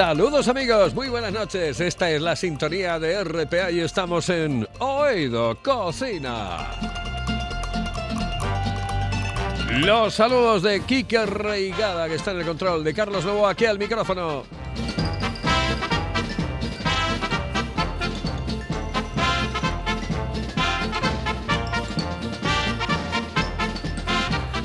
Saludos amigos, muy buenas noches. Esta es la sintonía de RPA y estamos en Oído Cocina. Los saludos de Kike Reigada, que está en el control, de Carlos Lobo aquí al micrófono.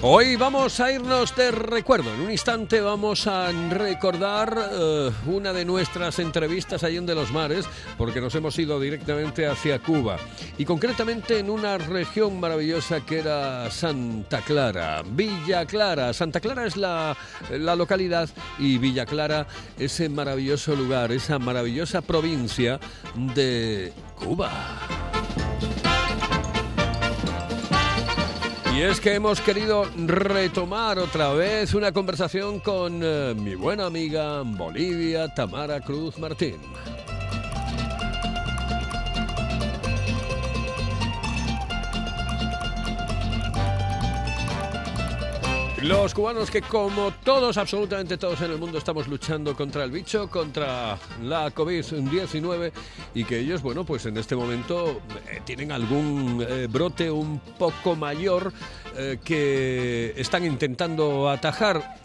Hoy vamos a irnos de recuerdo. En un instante vamos a recordar eh, una de nuestras entrevistas allí en de los mares, porque nos hemos ido directamente hacia Cuba y concretamente en una región maravillosa que era Santa Clara, Villa Clara. Santa Clara es la, la localidad y Villa Clara ese maravilloso lugar, esa maravillosa provincia de Cuba. Y es que hemos querido retomar otra vez una conversación con eh, mi buena amiga Bolivia, Tamara Cruz Martín. Los cubanos que como todos, absolutamente todos en el mundo estamos luchando contra el bicho, contra la COVID-19 y que ellos, bueno, pues en este momento eh, tienen algún eh, brote un poco mayor eh, que están intentando atajar.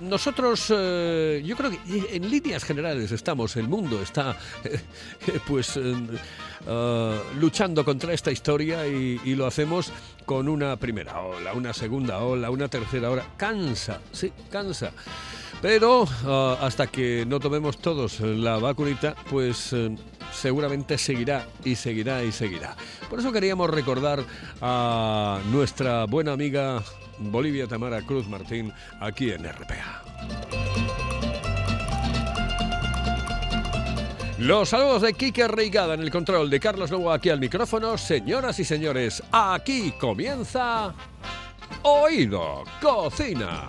Nosotros, yo creo que en líneas generales estamos, el mundo está pues luchando contra esta historia y, y lo hacemos con una primera ola, una segunda ola, una tercera ola. Cansa, sí, cansa. Pero ah, hasta que no tomemos todos la vacunita, pues eh, seguramente seguirá y seguirá y seguirá. Por eso queríamos recordar a nuestra buena amiga Bolivia Tamara Cruz Martín aquí en RPA. Los saludos de Kike Reigada en el control de Carlos Lobo aquí al micrófono. Señoras y señores, aquí comienza Oído Cocina.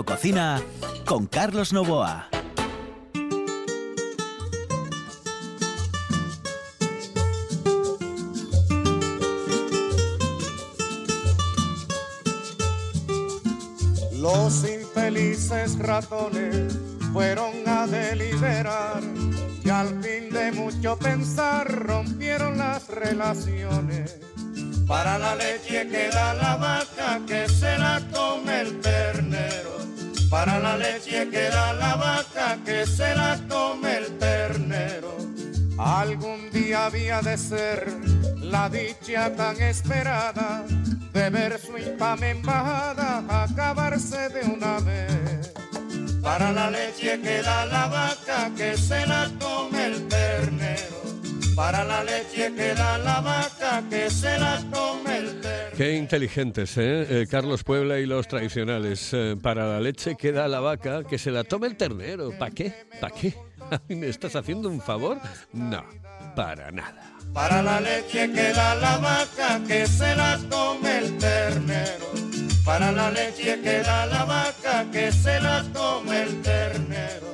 Cocina con Carlos Novoa. Los infelices ratones fueron a deliberar y al fin de mucho pensar rompieron las relaciones. Para la leche queda la vaca que se la come el ternero. Para la leche queda la vaca que se la come el ternero. Algún día había de ser la dicha tan esperada de ver su infame embajada acabarse de una vez. Para la leche queda la vaca que se la come el ternero. Para la leche queda la vaca que se la ternero. Qué inteligentes, ¿eh? Eh, Carlos Puebla y los tradicionales. Eh, para la leche queda la vaca, que se la tome el ternero. ¿Para qué? ¿Para qué? ¿Me estás haciendo un favor? No, para nada. Para la leche queda la vaca que se la come el ternero. Para la leche queda la vaca que se la come el ternero.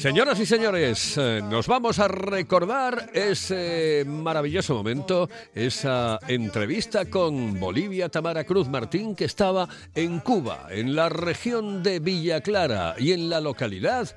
Señoras y señores, eh, nos vamos a recordar ese maravilloso momento, esa entrevista con Bolivia Tamara Cruz Martín que estaba en Cuba, en la región de Villa Clara y en la localidad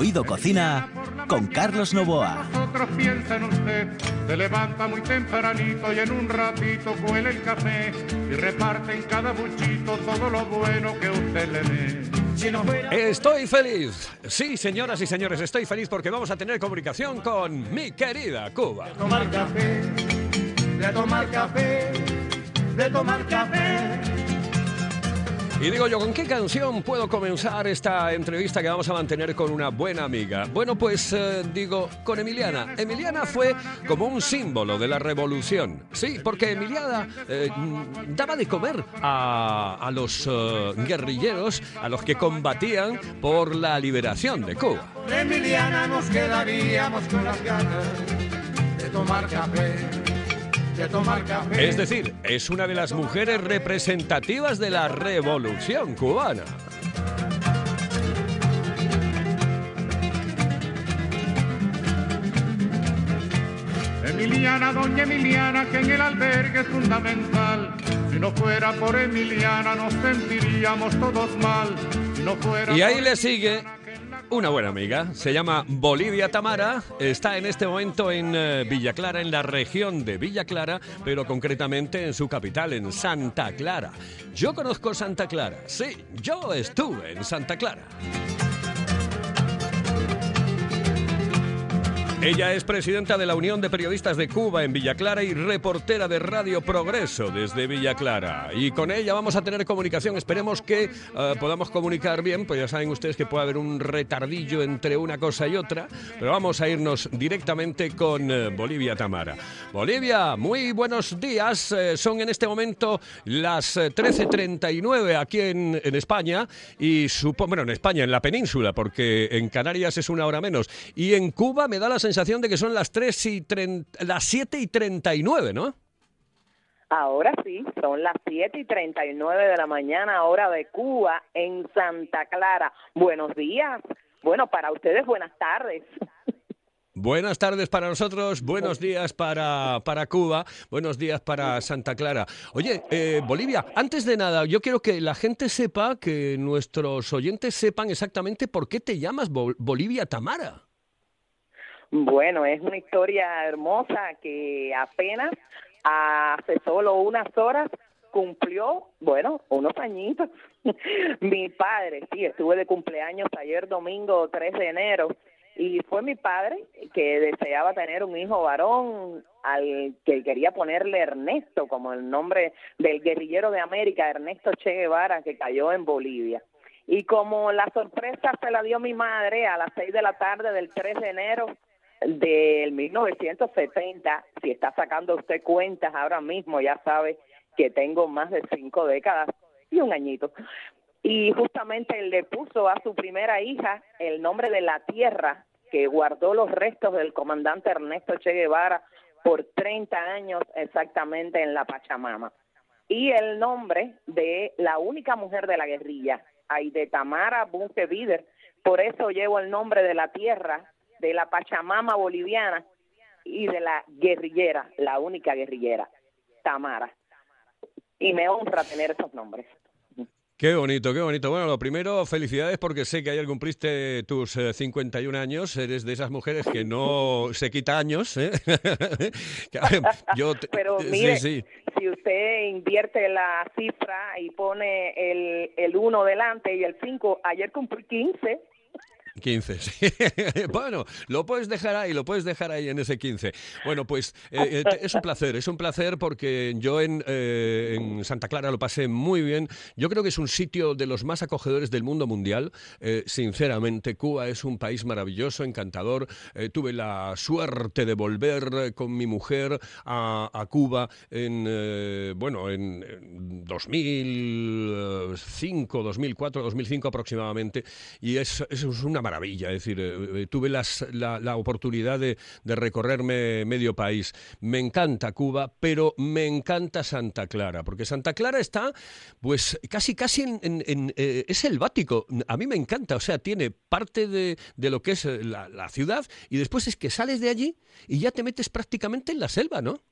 Oído Cocina con Carlos Novoa. Nosotros piensen usted, se levanta muy tempranito y en un ratito cuela el café y reparte en cada buchito todo lo bueno que usted le dé. Si no fuera Estoy feliz. Sí, señoras y señores, estoy feliz porque vamos a tener comunicación con mi querida Cuba. de tomar café, de tomar café, de tomar café. Y digo yo, ¿con qué canción puedo comenzar esta entrevista que vamos a mantener con una buena amiga? Bueno, pues eh, digo, con Emiliana. Emiliana fue como un símbolo de la revolución. Sí, porque Emiliana eh, mm, daba de comer a, a los eh, guerrilleros, a los que combatían por la liberación de Cuba. Emiliana nos quedaríamos con las ganas de tomar café, de tomar café. Es decir, es una de las mujeres representativas de la revolución cubana. Emiliana, doña Emiliana, que en el albergue es fundamental. Si no fuera por Emiliana nos sentiríamos todos mal. Si no fuera Y ahí le sigue una buena amiga, se llama Bolivia Tamara, está en este momento en eh, Villa Clara, en la región de Villa Clara, pero concretamente en su capital, en Santa Clara. Yo conozco Santa Clara, sí, yo estuve en Santa Clara. Ella es presidenta de la Unión de Periodistas de Cuba en Villa Clara y reportera de Radio Progreso desde Villa Clara. Y con ella vamos a tener comunicación. Esperemos que eh, podamos comunicar bien, pues ya saben ustedes que puede haber un retardillo entre una cosa y otra, pero vamos a irnos directamente con eh, Bolivia Tamara. Bolivia, muy buenos días. Eh, son en este momento las eh, 13.39 aquí en, en España y supo, bueno, en España, en la península, porque en Canarias es una hora menos. Y en Cuba me da la sensación de que son las 3 y tren- las 7 y 39, ¿no? Ahora sí, son las 7 y 39 de la mañana, hora de Cuba, en Santa Clara. Buenos días. Bueno, para ustedes, buenas tardes. Buenas tardes para nosotros, buenos días para, para Cuba, buenos días para Santa Clara. Oye, eh, Bolivia, antes de nada, yo quiero que la gente sepa, que nuestros oyentes sepan exactamente por qué te llamas Bol- Bolivia Tamara. Bueno, es una historia hermosa que apenas hace solo unas horas cumplió, bueno, unos añitos. mi padre, sí, estuve de cumpleaños ayer domingo 3 de enero y fue mi padre que deseaba tener un hijo varón al que quería ponerle Ernesto como el nombre del guerrillero de América, Ernesto Che Guevara, que cayó en Bolivia. Y como la sorpresa se la dio mi madre a las 6 de la tarde del 3 de enero, del 1970, si está sacando usted cuentas ahora mismo, ya sabe que tengo más de cinco décadas y un añito. Y justamente le puso a su primera hija el nombre de la tierra que guardó los restos del comandante Ernesto Che Guevara por 30 años exactamente en la Pachamama. Y el nombre de la única mujer de la guerrilla, Aide Tamara Bunke Bider, por eso llevo el nombre de la tierra de la Pachamama boliviana y de la guerrillera, la única guerrillera, Tamara. Y me honra tener esos nombres. Qué bonito, qué bonito. Bueno, lo primero, felicidades porque sé que ayer cumpliste tus eh, 51 años. Eres de esas mujeres que no se quita años. ¿eh? Yo te- Pero sí, mire, sí. si usted invierte la cifra y pone el, el 1 delante y el 5, ayer cumplí 15. 15, sí. bueno, lo puedes dejar ahí, lo puedes dejar ahí en ese 15. Bueno, pues eh, eh, es un placer, es un placer porque yo en, eh, en, Santa Clara lo pasé muy bien. Yo creo que es un sitio de los más acogedores del mundo mundial. sinceramente, Cuba es un país maravilloso, encantador. tuve la suerte de volver con mi mujer a, Cuba en, bueno, en 2005, 2004, 2005 aproximadamente. Y es, es una maravilla. Es decir, eh, eh, tuve las, la, oportunidad de, recorrerme medio país. Me encanta Cuba, pero me encanta Santa Clara, porque Santa Clara está, pues, casi, casi en, eh, es selvático. A mí me encanta, o sea, tiene parte de, de lo que es la, la ciudad y después es que sales de allí y ya te metes prácticamente en la selva, ¿no?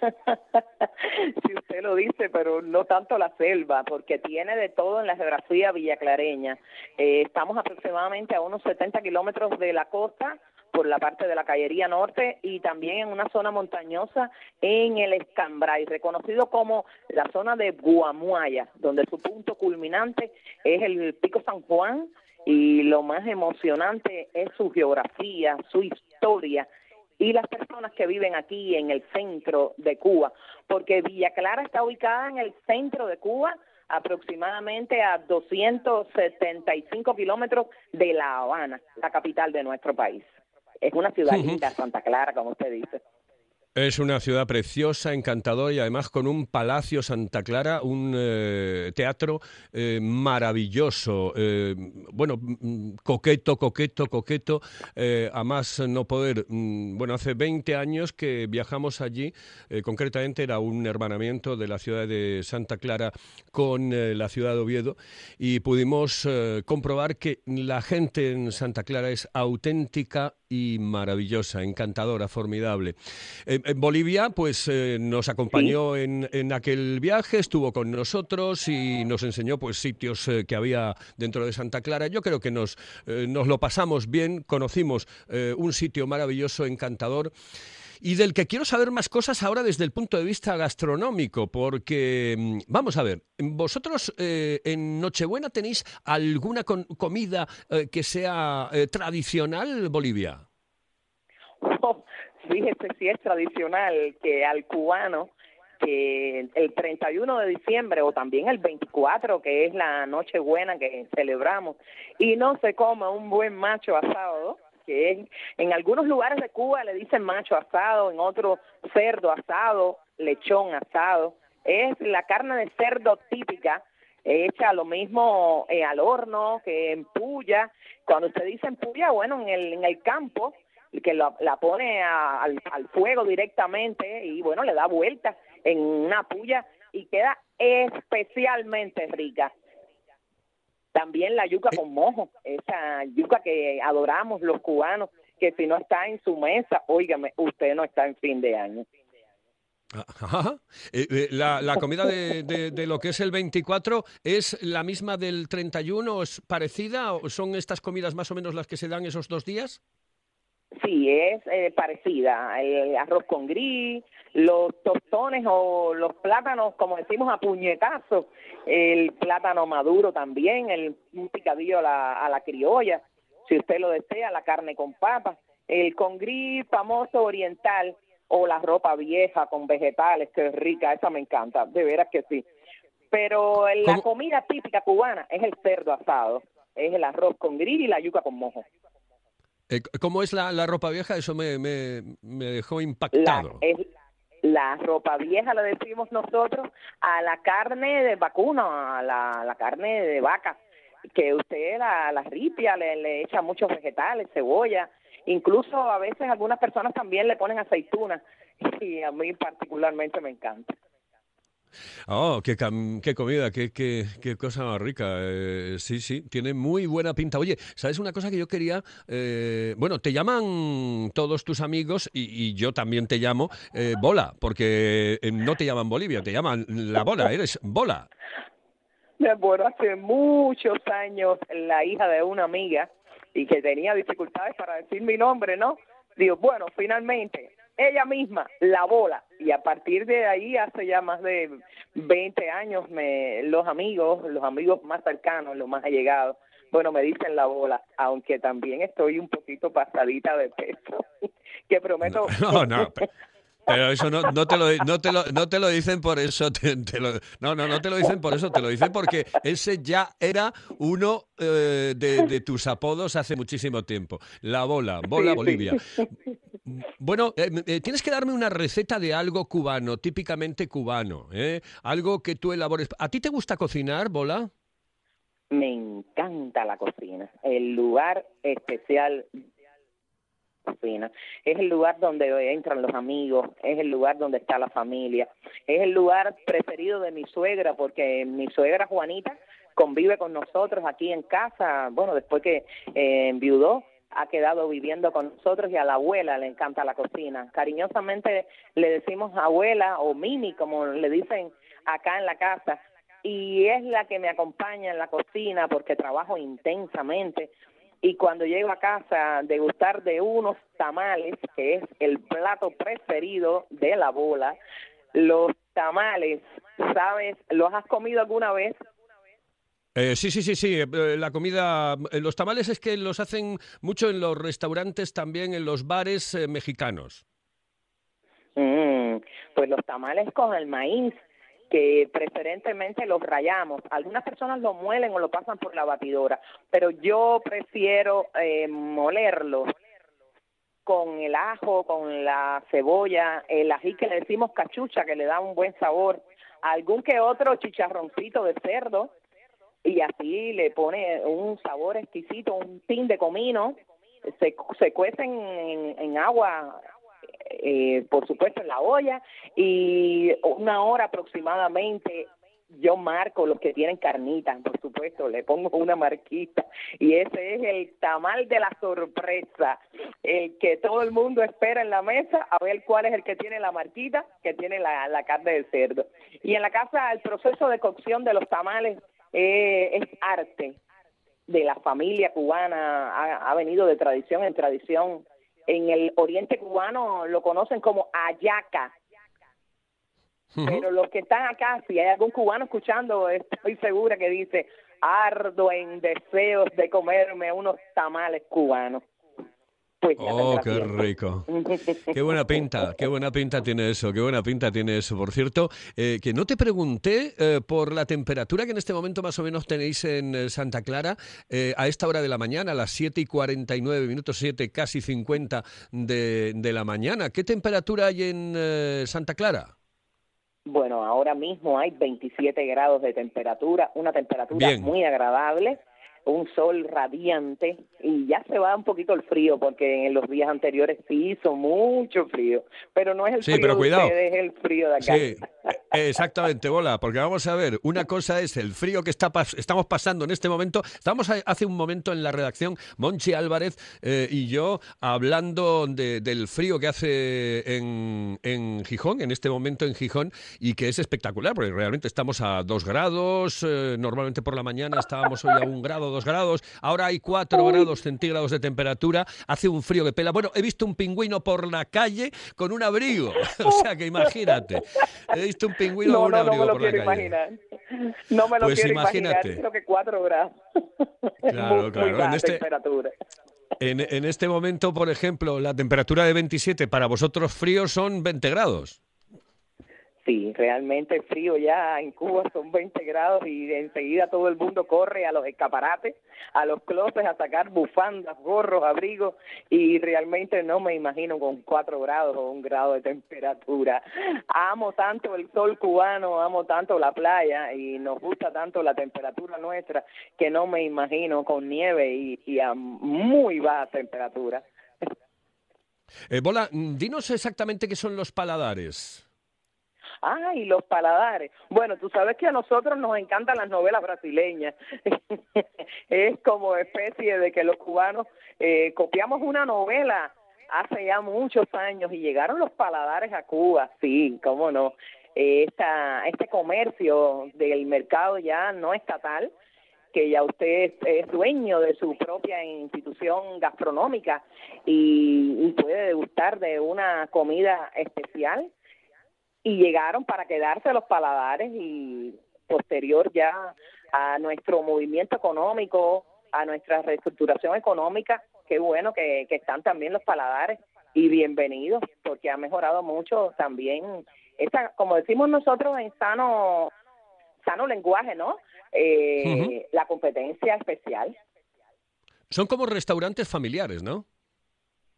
si usted lo dice, pero no tanto la selva, porque tiene de todo en la geografía villaclareña. Eh, estamos aproximadamente a unos 70 kilómetros de la costa por la parte de la Callería Norte y también en una zona montañosa en el Escambray, reconocido como la zona de Guamuaya, donde su punto culminante es el Pico San Juan y lo más emocionante es su geografía, su historia y las personas que viven aquí en el centro de Cuba, porque Villa Clara está ubicada en el centro de Cuba, aproximadamente a 275 kilómetros de La Habana, la capital de nuestro país. Es una ciudad linda, Santa Clara, como usted dice. Es una ciudad preciosa, encantadora y además con un Palacio Santa Clara, un eh, teatro eh, maravilloso. Eh, bueno, mm, coqueto, coqueto, coqueto, a más no poder. Mm, bueno, hace 20 años que viajamos allí, concretamente era un hermanamiento de la ciudad de Santa Clara con la ciudad de Oviedo y pudimos comprobar que la gente en Santa Clara es auténtica y maravillosa, encantadora, formidable. En, Bolivia, pues eh, nos acompañó en, en, aquel viaje, estuvo con nosotros y nos enseñó pues sitios eh, que había dentro de Santa Clara. Yo creo que nos, eh, nos lo pasamos bien, conocimos un sitio maravilloso, encantador y del que quiero saber más cosas ahora desde el punto de vista gastronómico, porque mm, vamos a ver, vosotros eh, en Nochebuena tenéis alguna comida eh, que sea eh, tradicional Bolivia. Oh, fíjese si es tradicional que al cubano que el 31 de diciembre o también el 24, que es la Nochebuena que celebramos, y no se come un buen macho asado, que en algunos lugares de Cuba le dicen macho asado, en otros cerdo asado, lechón asado. Es la carne de cerdo típica hecha lo mismo eh, al horno que en puya. Cuando usted dice en puya, bueno, en el, en el campo, que la pone al, al fuego directamente y bueno, le da vuelta en una puya y queda especialmente rica. También la yuca con mojo, esa yuca que adoramos los cubanos, que si no está en su mesa, óigame, usted no está en fin de año. Eh, eh, la, comida de, de, lo que es el 24 es la misma del 31, es parecida o son estas comidas más o menos las que se dan esos dos días? Sí, es eh, parecida. El arroz con gris, los tostones o los plátanos, como decimos, a puñetazo. El plátano maduro también, el, un picadillo a la, a la criolla, si usted lo desea, la carne con papas. El con gris famoso oriental o la ropa vieja con vegetales, que es rica, esa me encanta, de veras que sí. Pero la comida típica cubana es el cerdo asado, es el arroz con gris y la yuca con mojo. Eh, ¿Cómo es la, la, ropa vieja? Eso me, me, me dejó impactado. La, es, la ropa vieja le decimos nosotros a la carne de vacuno, a la, la carne de vaca, que usted la, la ripia le, le echa muchos vegetales, cebolla, incluso a veces algunas personas también le ponen aceitunas y a mí particularmente me encanta. Oh, qué, qué comida, qué, cosa más rica. Eh, sí, sí, tiene muy buena pinta. Oye, ¿sabes una cosa que yo quería? Eh, bueno, te llaman todos tus amigos y, yo también te llamo eh, Bola, porque no te llaman Bolivia, te llaman La Bola, eres Bola. Bueno, hace muchos años la hija de una amiga y que tenía dificultades para decir mi nombre, ¿no? Digo, bueno, finalmente ella misma, la bola. Y a partir de ahí, hace ya más de 20 años, me, los amigos, los amigos más cercanos, los más allegados, bueno, me dicen la bola, aunque también estoy un poquito pasadita de peso, que prometo... No, no, pero eso no, no, te lo, no, te lo, no te lo dicen por eso. Te, lo, no, no, no te lo dicen por eso. Te lo dicen porque ese ya era uno eh, de, tus apodos hace muchísimo tiempo. La bola, bola Bolivia. Bueno, eh, eh, tienes que darme una receta de algo cubano, típicamente cubano. Algo que tú elabores. ¿A ti te gusta cocinar, bola? Me encanta la cocina. El lugar especial cocina. Es el lugar donde entran los amigos, es el lugar donde está la familia, es el lugar preferido de mi suegra, porque mi suegra Juanita convive con nosotros aquí en casa, bueno, después que eh, enviudó, ha quedado viviendo con nosotros y a la abuela le encanta la cocina. Cariñosamente le decimos abuela o mimi, como le dicen acá en la casa, y es la que me acompaña en la cocina porque trabajo intensamente y cuando llego a casa degustar de unos tamales, que es el plato preferido de la bola, los tamales, ¿sabes? ¿Los has comido alguna vez? Eh, sí, sí, sí, sí. Eh, la comida, eh, los tamales es que los hacen mucho en los restaurantes, también en los bares mexicanos. Mm, pues los tamales con el maíz que preferentemente los rayamos. Algunas personas lo muelen o lo pasan por la batidora, pero yo prefiero eh, molerlos con el ajo, con la cebolla, el ají que le decimos cachucha, que le da un buen sabor, algún que otro chicharroncito de cerdo, y así le pone un sabor exquisito, un tin de comino, se, se cuecen en, en agua eh, por supuesto en la olla y una hora aproximadamente yo marco los que tienen carnitas, por supuesto, le pongo una marquita y ese es el tamal de la sorpresa, el que todo el mundo espera en la mesa a ver cuál es el que tiene la marquita, que tiene la, carne de cerdo. Y en la casa el proceso de cocción de los tamales eh, es arte de la familia cubana, ha, ha venido de tradición en tradición en el oriente cubano lo conocen como ayaca. Pero los que están acá, si hay algún cubano escuchando, estoy segura que dice, ardo en deseos de comerme unos tamales cubanos. Pues oh, qué rico. Qué buena pinta, qué buena pinta tiene eso, qué buena pinta tiene eso. Por cierto, eh, que no te pregunté eh, por la temperatura que en este momento más o menos tenéis en eh, Santa Clara a esta hora de la mañana, a las 7 y 49 minutos, 7 casi 50 de, de la mañana. ¿Qué temperatura hay en Santa Clara? Bueno, ahora mismo hay 27 grados de temperatura, una temperatura muy agradable un sol radiante y ya se va un poquito el frío porque en los días anteriores sí hizo mucho frío, pero no es el frío de ustedes, es el frío de acá. Sí, exactamente, bola, porque vamos a ver, una cosa es el frío que está estamos pasando en este momento. Estamos hace un momento en la redacción, Monchi Álvarez eh, y yo, hablando del frío que hace en, en, Gijón, en este momento en Gijón, y que es espectacular, porque realmente estamos a dos grados, eh, normalmente por la mañana estábamos hoy a un grado, grados, ahora hay 4 grados centígrados de temperatura, hace un frío que pela. Bueno, he visto un pingüino por la calle con un abrigo, o sea que imagínate, he visto un pingüino con un abrigo por la calle. Imaginar. No me lo pues quiero imagínate. imaginar, creo que 4 grados. Claro, claro. en este, temperatura. En, en este momento, por ejemplo, la temperatura de 27 para vosotros fríos son 20 grados. Sí, realmente frío ya en Cuba son 20 grados y enseguida todo el mundo corre a los escaparates, a los closets a sacar bufandas, gorros, abrigos y realmente no me imagino con 4 grados o un grado de temperatura. Amo tanto el sol cubano, amo tanto la playa y nos gusta tanto la temperatura nuestra que no me imagino con nieve y, a muy baja temperatura. Eh, Bola, dinos exactamente qué son los paladares. Ah, y los paladares. Bueno, tú sabes que a nosotros nos encantan las novelas brasileñas. es como especie de que los cubanos eh, copiamos una novela hace ya muchos años y llegaron los paladares a Cuba, sí, cómo no. Esta, este comercio del mercado ya no estatal, que ya usted es dueño de su propia institución gastronómica y, y puede degustar de una comida especial y llegaron para quedarse los paladares y posterior ya a nuestro movimiento económico a nuestra reestructuración económica, qué bueno que, que están también los paladares y bienvenidos, porque ha mejorado mucho también, esa, como decimos nosotros en sano, sano lenguaje, ¿no? Eh, La competencia especial. Son como restaurantes familiares, ¿no?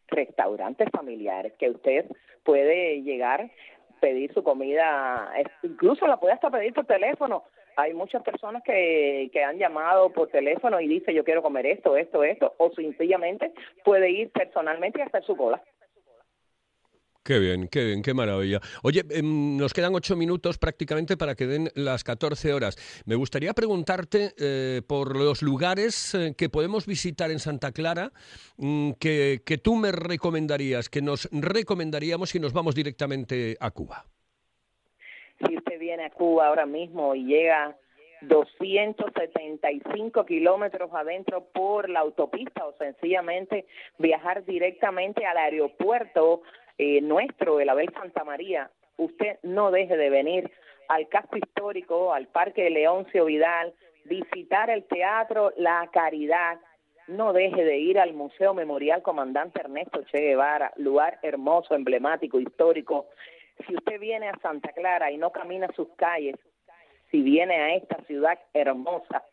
Restaurantes familiares que usted puede llegar, pedir su comida, incluso la puede hasta pedir por teléfono. Hay muchas personas que, que han llamado por teléfono y dice yo quiero comer esto, esto, esto, o sencillamente puede ir personalmente y hacer su cola. Qué bien, qué bien, qué maravilla. Oye, em, nos quedan ocho minutos prácticamente para que den las 14 horas. Me gustaría preguntarte eh, por los lugares eh, que podemos visitar en Santa Clara mm, que, que tú me recomendarías, que nos recomendaríamos si nos vamos directamente a Cuba. Si usted viene a Cuba ahora mismo y llega 275 kilómetros adentro por la autopista o sencillamente viajar directamente al aeropuerto eh, nuestro, el Abel Santa María, usted no deje de venir al casco histórico, al Parque de Leoncio Vidal, visitar el teatro La Caridad, no deje de ir al Museo Memorial Comandante Ernesto Che Guevara, lugar hermoso, emblemático, histórico. Si usted viene a Santa Clara y no camina sus calles, si viene a esta ciudad hermosa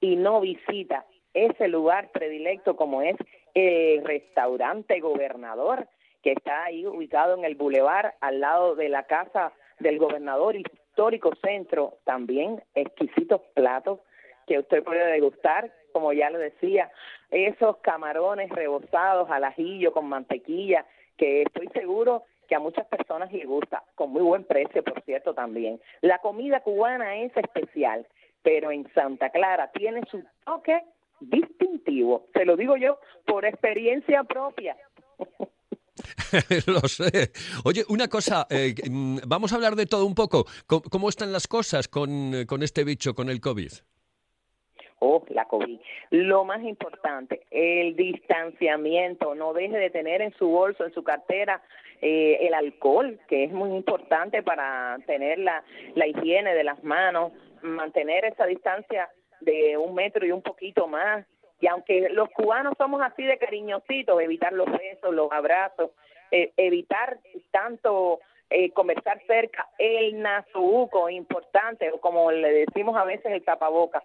y no visita ese lugar predilecto como es el restaurante gobernador, que está ahí ubicado en el bulevar al lado de la casa del gobernador histórico centro, también exquisitos platos que usted puede degustar, como ya lo decía, esos camarones rebozados al ajillo con mantequilla, que estoy seguro que a muchas personas les gusta, con muy buen precio, por cierto, también. La comida cubana es especial, pero en Santa Clara tiene su toque distintivo, se lo digo yo por experiencia propia. Lo sé. Oye, una cosa, eh, mm, vamos a hablar de todo un poco. ¿Cómo, están las cosas con, eh, con este bicho, con el COVID? Oh, la COVID. Lo más importante, el distanciamiento. No deje de tener en su bolso, en su cartera, eh, el alcohol, que es muy importante para tener la, la higiene de las manos, mantener esa distancia de un metro y un poquito más y aunque los cubanos somos así de cariñositos, evitar los besos, los abrazos, eh, evitar tanto eh, conversar cerca, el nasobuco, importante, o como le decimos a veces el tapaboca,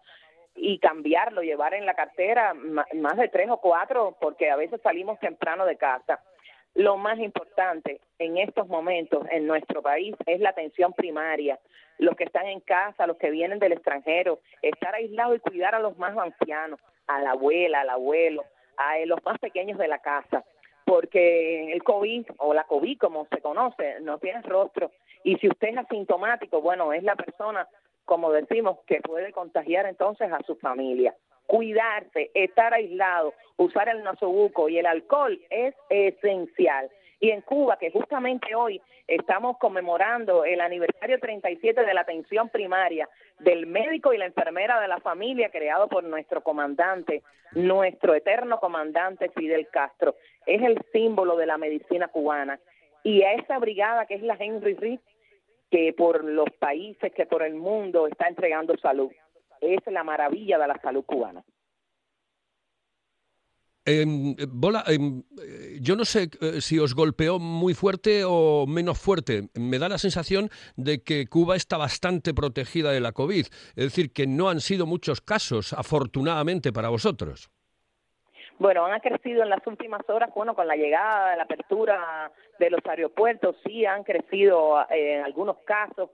y cambiarlo, llevar en la cartera más de tres o cuatro, porque a veces salimos temprano de casa. Lo más importante en estos momentos en nuestro país es la atención primaria, los que están en casa, los que vienen del extranjero, estar aislados y cuidar a los más ancianos a la abuela, al abuelo, a los más pequeños de la casa, porque el COVID o la COVID como se conoce no tiene rostro y si usted es asintomático, bueno, es la persona, como decimos, que puede contagiar entonces a su familia. Cuidarse, estar aislado, usar el nasobuco y el alcohol es esencial. Y en Cuba, que justamente hoy estamos conmemorando el aniversario 37 de la atención primaria del médico y la enfermera de la familia creado por nuestro comandante, nuestro eterno comandante Fidel Castro. Es el símbolo de la medicina cubana. Y a esa brigada que es la Henry Reed, que por los países, que por el mundo está entregando salud. Es la maravilla de la salud cubana. Eh, Bola, em, yo no sé eh, si os golpeó muy fuerte o menos fuerte. Me da la sensación de que Cuba está bastante protegida de la COVID. Es decir, que no han sido muchos casos, afortunadamente para vosotros. Bueno, han crecido en las últimas horas, bueno, con la llegada la apertura de los aeropuertos, sí han crecido eh, en algunos casos,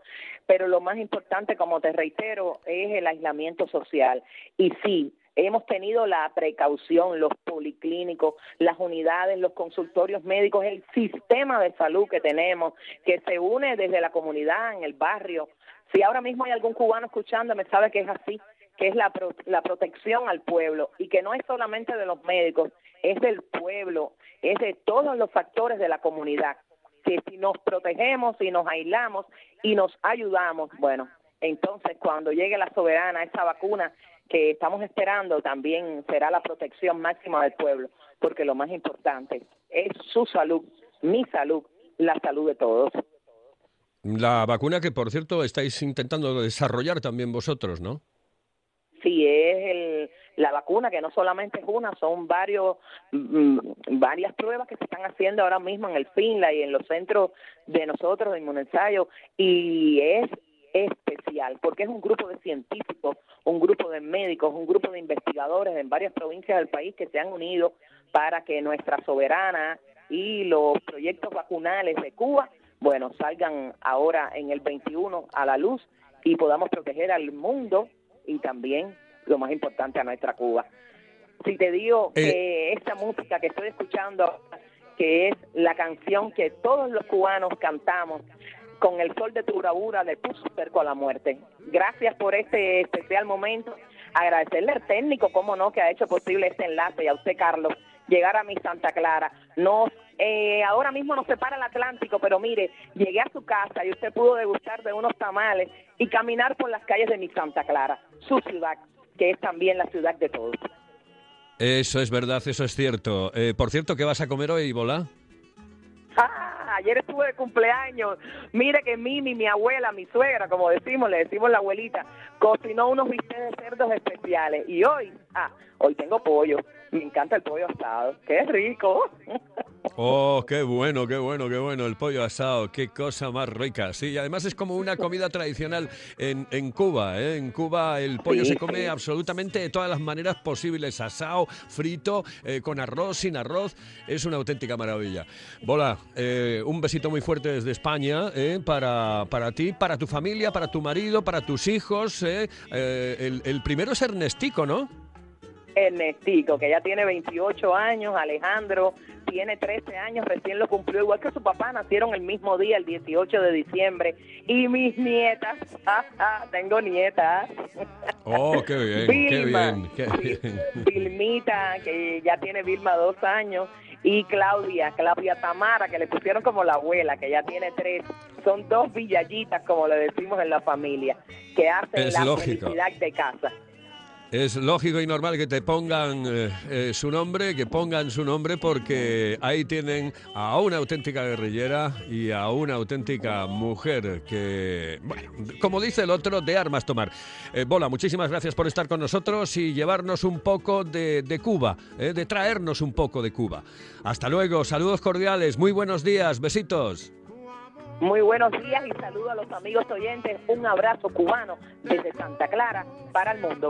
pero lo más importante, como te reitero, es el aislamiento social. Y sí, Hemos tenido la precaución, los policlínicos, las unidades, los consultorios médicos, el sistema de salud que tenemos, que se une desde la comunidad, en el barrio. Si ahora mismo hay algún cubano escuchándome, sabe que es así, que es la, la protección al pueblo y que no es solamente de los médicos, es del pueblo, es de todos los factores de la comunidad. Que si nos protegemos, si nos aislamos y nos ayudamos, bueno, entonces cuando llegue la soberana, esa vacuna que estamos esperando también será la protección máxima del pueblo, porque lo más importante es su salud, mi salud, la salud de todos. La vacuna que, por cierto, estáis intentando desarrollar también vosotros, ¿no? Sí, es el, la vacuna, que no solamente es una, son varios, mm, varias pruebas que se están haciendo ahora mismo en el FINLA y en los centros de nosotros de inmunensayo y es especial porque es un grupo de científicos, un grupo de médicos, un grupo de investigadores en varias provincias del país que se han unido para que nuestra soberana y los proyectos vacunales de Cuba, bueno, salgan ahora en el 21 a la luz y podamos proteger al mundo y también, lo más importante, a nuestra Cuba. Si te digo Eh. que esta música que estoy escuchando, que es la canción que todos los cubanos cantamos, con el sol de tu bravura le puso cerco a la muerte. Gracias por este especial momento. Agradecerle al técnico, cómo no, que ha hecho posible este enlace y a usted, Carlos, llegar a mi Santa Clara. Nos, eh, ahora mismo nos separa el Atlántico, pero mire, llegué a su casa y usted pudo degustar de unos tamales y caminar por las calles de mi Santa Clara, su ciudad, que es también la ciudad de todos. Eso es verdad, eso es cierto. Eh, por cierto, ¿qué vas a comer hoy, Bola? Ah, ayer estuve de cumpleaños. Mire que Mimi, mi abuela, mi suegra, como decimos, le decimos la abuelita, cocinó unos bistecs de cerdos especiales. Y hoy, ah, hoy tengo pollo. Me encanta el pollo asado. ¡Qué rico! Oh, qué bueno, qué bueno, qué bueno, el pollo asado, qué cosa más rica. Sí, y además es como una comida tradicional en, en Cuba. ¿eh? En Cuba el pollo Sí, se come sí. absolutamente de todas las maneras posibles, asado, frito, eh, con arroz, sin arroz. Es una auténtica maravilla. Bola, eh, un besito muy fuerte desde España ¿eh? para, para ti, para tu familia, para tu marido, para tus hijos. el, el primero es Ernestico, ¿no? Ernestico, que ya tiene 28 años, Alejandro tiene 13 años, recién lo cumplió, igual que su papá, nacieron el mismo día, el 18 de diciembre. Y mis nietas, tengo nietas. Oh, qué bien, qué Vilma, bien, qué bien. Vilmita, que ya tiene Vilma dos años, y Claudia, Claudia Tamara, que le pusieron como la abuela, que ya tiene tres. Son dos villallitas, como le decimos en la familia, que hacen Es la lógico. felicidad de casa. Es lógico y normal que te pongan eh, eh, su nombre, que pongan su nombre porque ahí tienen a una auténtica guerrillera y a una auténtica mujer que, bueno, como dice el otro, de armas tomar. Eh, Bola, muchísimas gracias por estar con nosotros y llevarnos un poco de, de Cuba, eh, de traernos un poco de Cuba. Hasta luego, saludos cordiales, muy buenos días, besitos. Muy buenos días y saludo a los amigos oyentes. Un abrazo cubano desde Santa Clara para el mundo.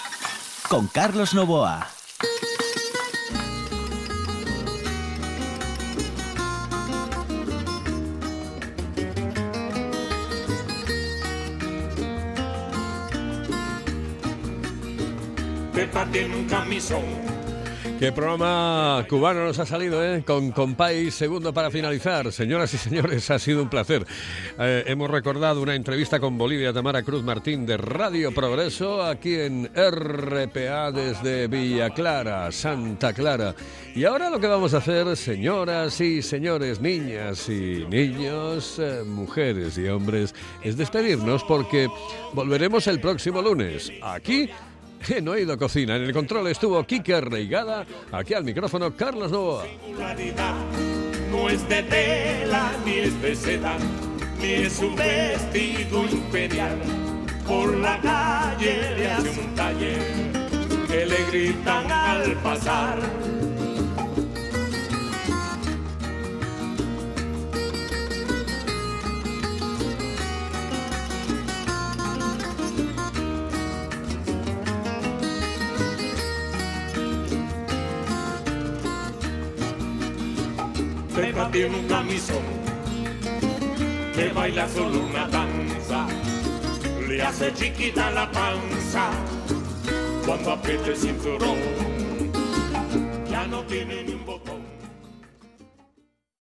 Con Carlos Novoa. Pepa tiene un camisón. Qué programa cubano nos ha salido, ¿eh? Con, país segundo para finalizar. Señoras y señores, ha sido un placer. Eh, hemos recordado una entrevista con Bolivia Tamara Cruz Martín de Radio Progreso, aquí en RPA desde Villa Clara, Santa Clara. Y ahora lo que vamos a hacer, señoras y señores, niñas y niños, eh, mujeres y hombres, es despedirnos porque volveremos el próximo lunes, aquí en Oído Cocina. En el control estuvo Kike Reigada. Aquí al micrófono Carlos Novoa. No es de tela ni es de seda, ni es un vestido imperial. Por la calle le hace un taller que le gritan al pasar. Pepa tiene un camisón que baila solo una danza, le hace chiquita la panza cuando aprieta el cinturón. Ya no tiene ni